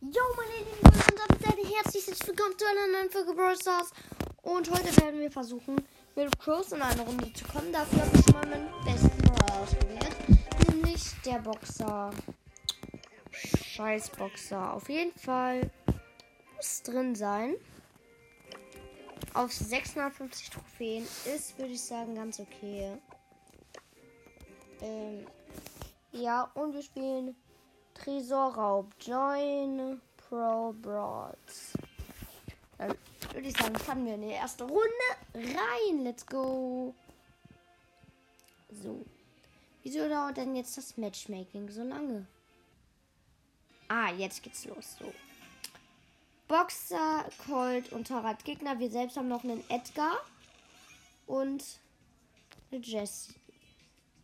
Jo, meine lieben und damit herzlich willkommen zu einer neuen Folge Brawl Stars. Und heute werden wir versuchen, mit Crows in eine Runde zu kommen. Dafür habe ich mal meinen besten Brawler ausgewählt. Nämlich der Boxer. Scheiß Boxer. Auf jeden Fall muss drin sein. Auf 650 Trophäen ist, würde ich sagen, ganz okay. Ähm, ja, und wir spielen Tresorraub. Join Pro Brawls. Dann würde ich sagen, fahren wir in die erste Runde rein. Let's go. So. Wieso dauert denn jetzt das Matchmaking so lange? Ah, jetzt geht's los. So. Boxer, Colt und Tarat Gegner. Wir selbst haben noch einen Edgar und eine Jessie.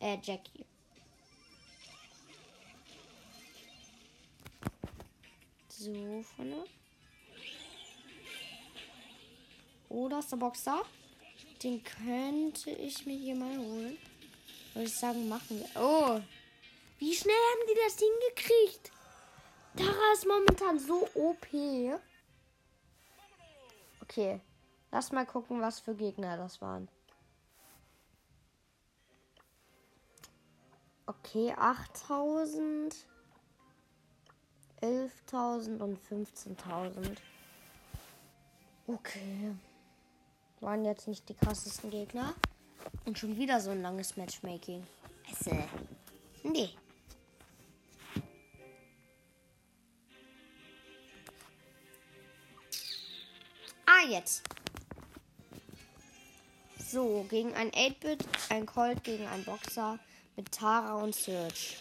Äh, Jackie. So, vorne. Oh, da ist der Boxer. Den könnte ich mir hier mal holen. Würde ich sagen, machen wir. Oh. Wie schnell haben die das hingekriegt? Tara ist momentan so OP. Okay. Lass mal gucken, was für Gegner das waren. Okay, 8000. 11.000 und 15.000. Okay. Waren jetzt nicht die krassesten Gegner. Und schon wieder so ein langes Matchmaking. Esse. Nee. Ah, jetzt. So, gegen ein 8-Bit, ein Colt gegen ein Boxer mit Tara und Search.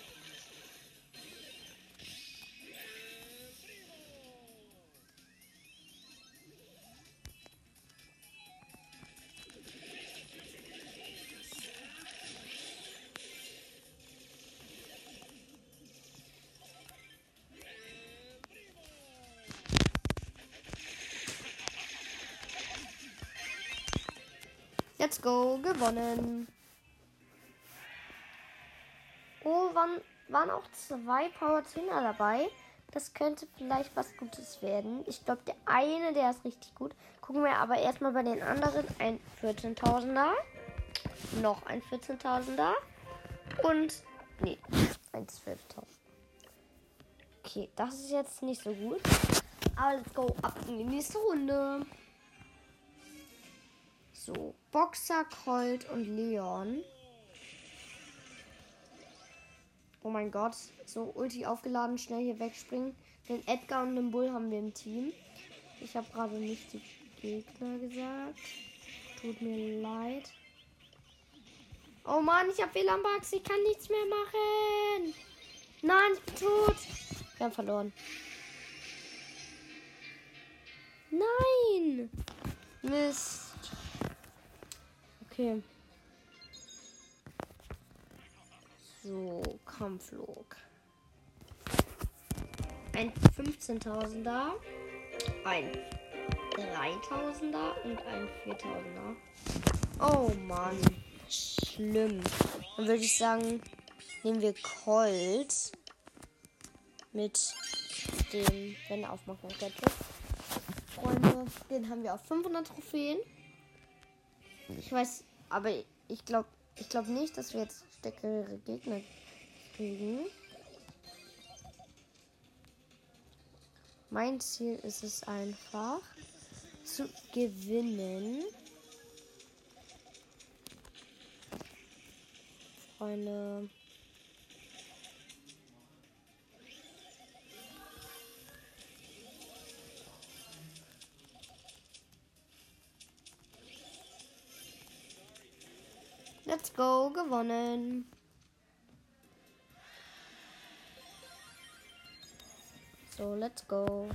Let's go, gewonnen. Oh, waren, waren auch zwei Power 10er dabei. Das könnte vielleicht was Gutes werden. Ich glaube, der eine, der ist richtig gut. Gucken wir aber erstmal bei den anderen. Ein 14.000er. Noch ein 14.000er. Und, nee, ein 12.000. Okay, das ist jetzt nicht so gut. Aber let's go ab in die nächste Runde. So, Boxer, Colt und Leon. Oh mein Gott. So, Ulti aufgeladen, schnell hier wegspringen. Den Edgar und den Bull haben wir im Team. Ich habe gerade nicht die Gegner gesagt. Tut mir leid. Oh Mann, ich habe WLAN-Bugs. Ich kann nichts mehr machen. Nein, ich bin tot. Wir haben verloren. Nein. Mist. Okay. So, Kampflog. Ein 15.000er, ein 3.000er und ein 4.000er. Oh Mann, schlimm. Dann würde ich sagen, nehmen wir Colt mit dem, wenn er. Freunde, den haben wir auf 500 Trophäen. Ich weiß, aber ich glaube ich glaub nicht, dass wir jetzt stärkere Gegner kriegen. Mein Ziel ist es einfach zu gewinnen. Freunde. Let's go, gewonnen. So, let's go.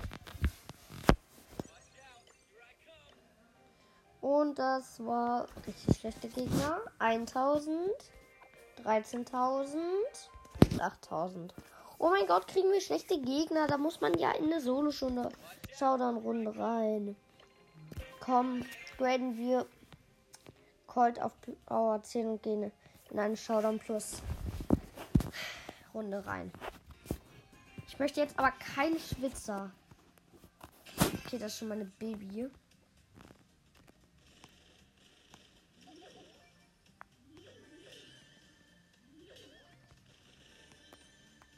Und das war richtig schlechte Gegner. 1000, 13.000, 8000. Oh mein Gott, kriegen wir schlechte Gegner. Da muss man ja in eine Solo-Stunde Showdown-Runde rein. Komm, graden wir Colt auf Power 10 und gehen in eine Showdown Plus Runde rein. Ich möchte jetzt aber keine Schwitzer. Okay, das ist schon meine Baby.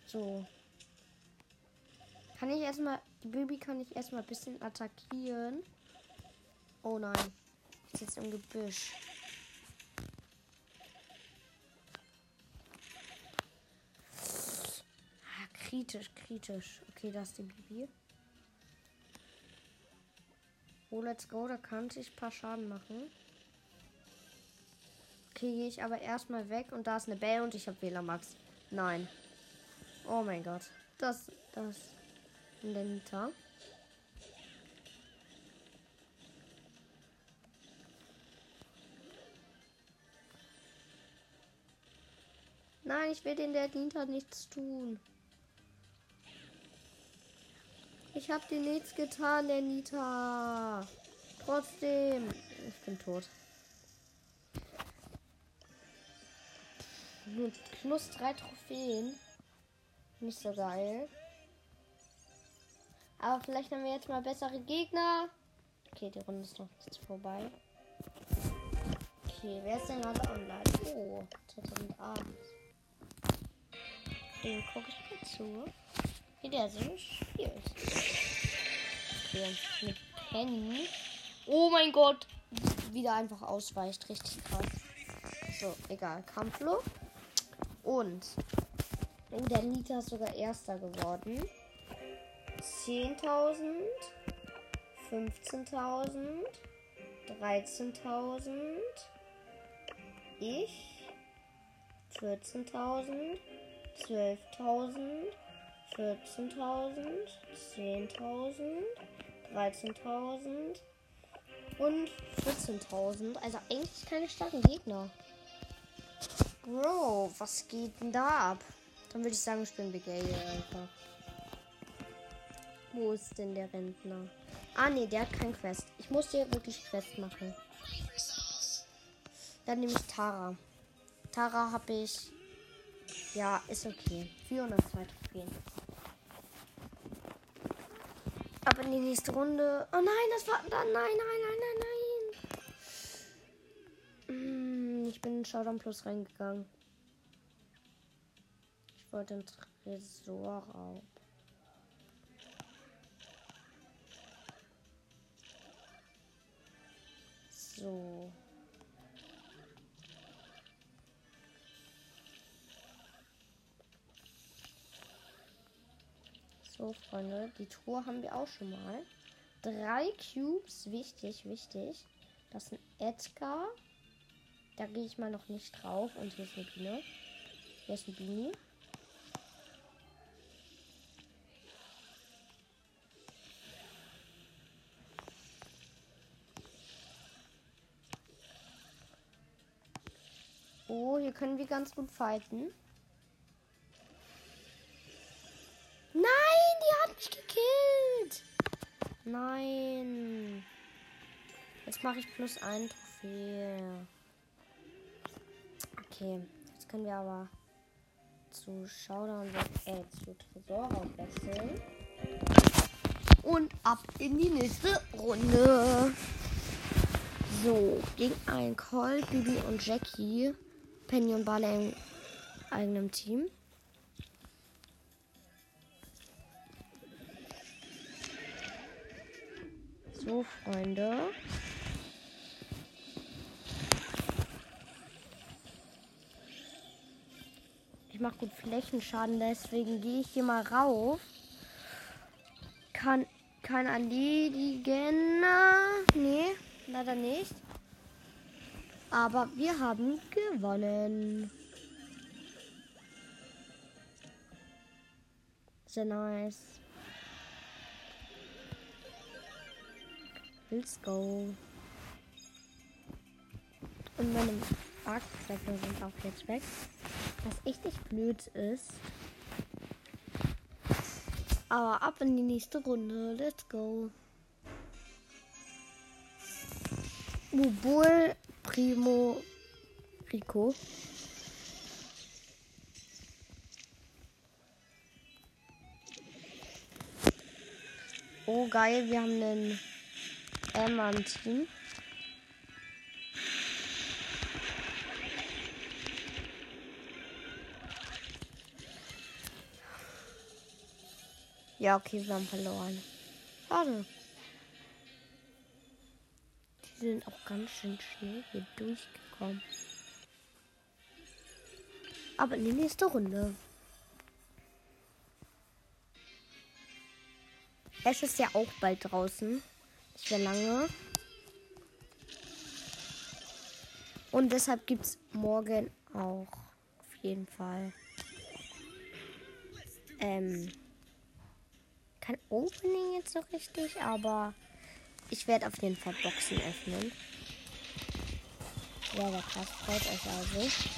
So. Kann ich erstmal. Die Baby kann ich erstmal ein bisschen attackieren. Oh nein. Ich sitze im Gebüsch. Kritisch, kritisch. Okay, das ist die Baby. Oh, let's go. Da kann ich ein paar Schaden machen. Okay, gehe ich aber erstmal weg und da ist eine Bell und ich habe Wähler Max. Nein. Oh mein Gott. Das, das. Lenta. Nein, ich will den der Nita nichts tun. Ich habe dir nichts getan, der Nita. Trotzdem. Ich bin tot. Nur plus drei Trophäen. Nicht so geil. Aber vielleicht haben wir jetzt mal bessere Gegner. Okay, die Runde ist noch nicht vorbei. Okay, wer ist denn gerade online? Oh, 2008. Den gucke ich mal zu. Wie der so spielt. Okay, mit Penny. Oh mein Gott. Wieder einfach ausweicht. Richtig krass. So, egal. Kampfluft. Und der Nita ist sogar erster geworden. 10.000, 15.000, 13.000, ich, 14.000, 12.000, 14.000, 10.000, 13.000 und 14.000. Also eigentlich keine starken Gegner. Bro, was geht denn da ab? Dann würde ich sagen, spielen wir Gale einfach. Wo ist denn der Rentner? Ah, nee, der hat kein Quest. Ich muss hier wirklich Quest machen. Dann nehme ich Tara. Tara habe ich. Ja, ist okay. 402 Trophäen. Aber in die nächste Runde. Oh nein, das war. Nein, nein, nein, nein, nein. Hm, ich bin in Showdown Plus reingegangen wollte einen Tresorraub. So. Freunde, die Truhe haben wir auch schon mal. Drei Cubes, wichtig, wichtig. Das ist ein Edgar. Da gehe ich mal noch nicht drauf. Und hier ist eine Biene. Hier ist ein Bini. Oh, hier können wir ganz gut fighten. Nein. Jetzt mache ich plus ein Trophäe. Okay, jetzt können wir aber zu Showdown, äh, zu Tresor wechseln. Und ab in die nächste Runde. So, gegen ein Colt, Bibi und Jackie. Penny und Barley im eigenen Team. So, Freunde. Ich mache gut Flächenschaden, deswegen gehe ich hier mal rauf. Kann, kann erledigen. Nee, leider nicht. Aber wir haben gewonnen. Sehr nice. Let's go. Und meine Marktflecken sind auch jetzt weg. Was echt nicht blöd ist. Aber ab in die nächste Runde. Let's go. Obwohl Primo Rico. Oh, geil, wir haben einen Emman-Team. Ja, okay, wir haben verloren. Schade. Die sind auch ganz schön schnell hier durchgekommen. Aber in die nächste Runde. Es ist ja auch bald draußen. Nicht mehr lange. Und deshalb gibt es morgen auch auf jeden Fall ähm, kein Opening jetzt so richtig, aber ich werde auf jeden Fall Boxen öffnen. Ja, der krass freut euch also.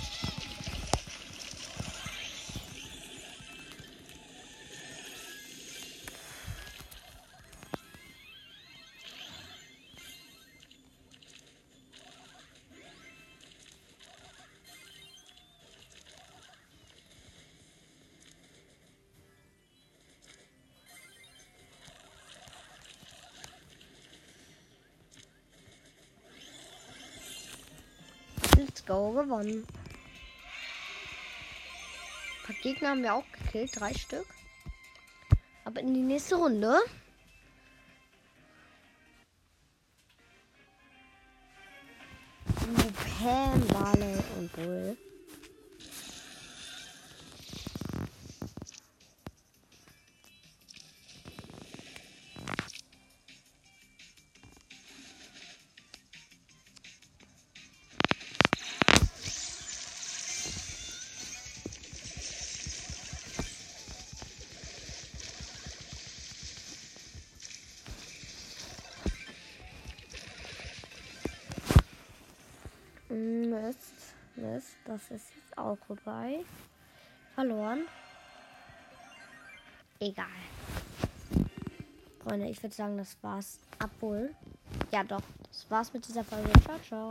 Go, gewonnen. Ein paar Gegner haben wir auch gekillt, drei Stück. Aber in die nächste Runde. Pam, Barley und Bull. Mist, das ist jetzt auch vorbei. Verloren. Egal. Freunde, ich würde sagen, das war's. Obwohl. Ja, doch. Das war's mit dieser Folge. Ciao, ciao.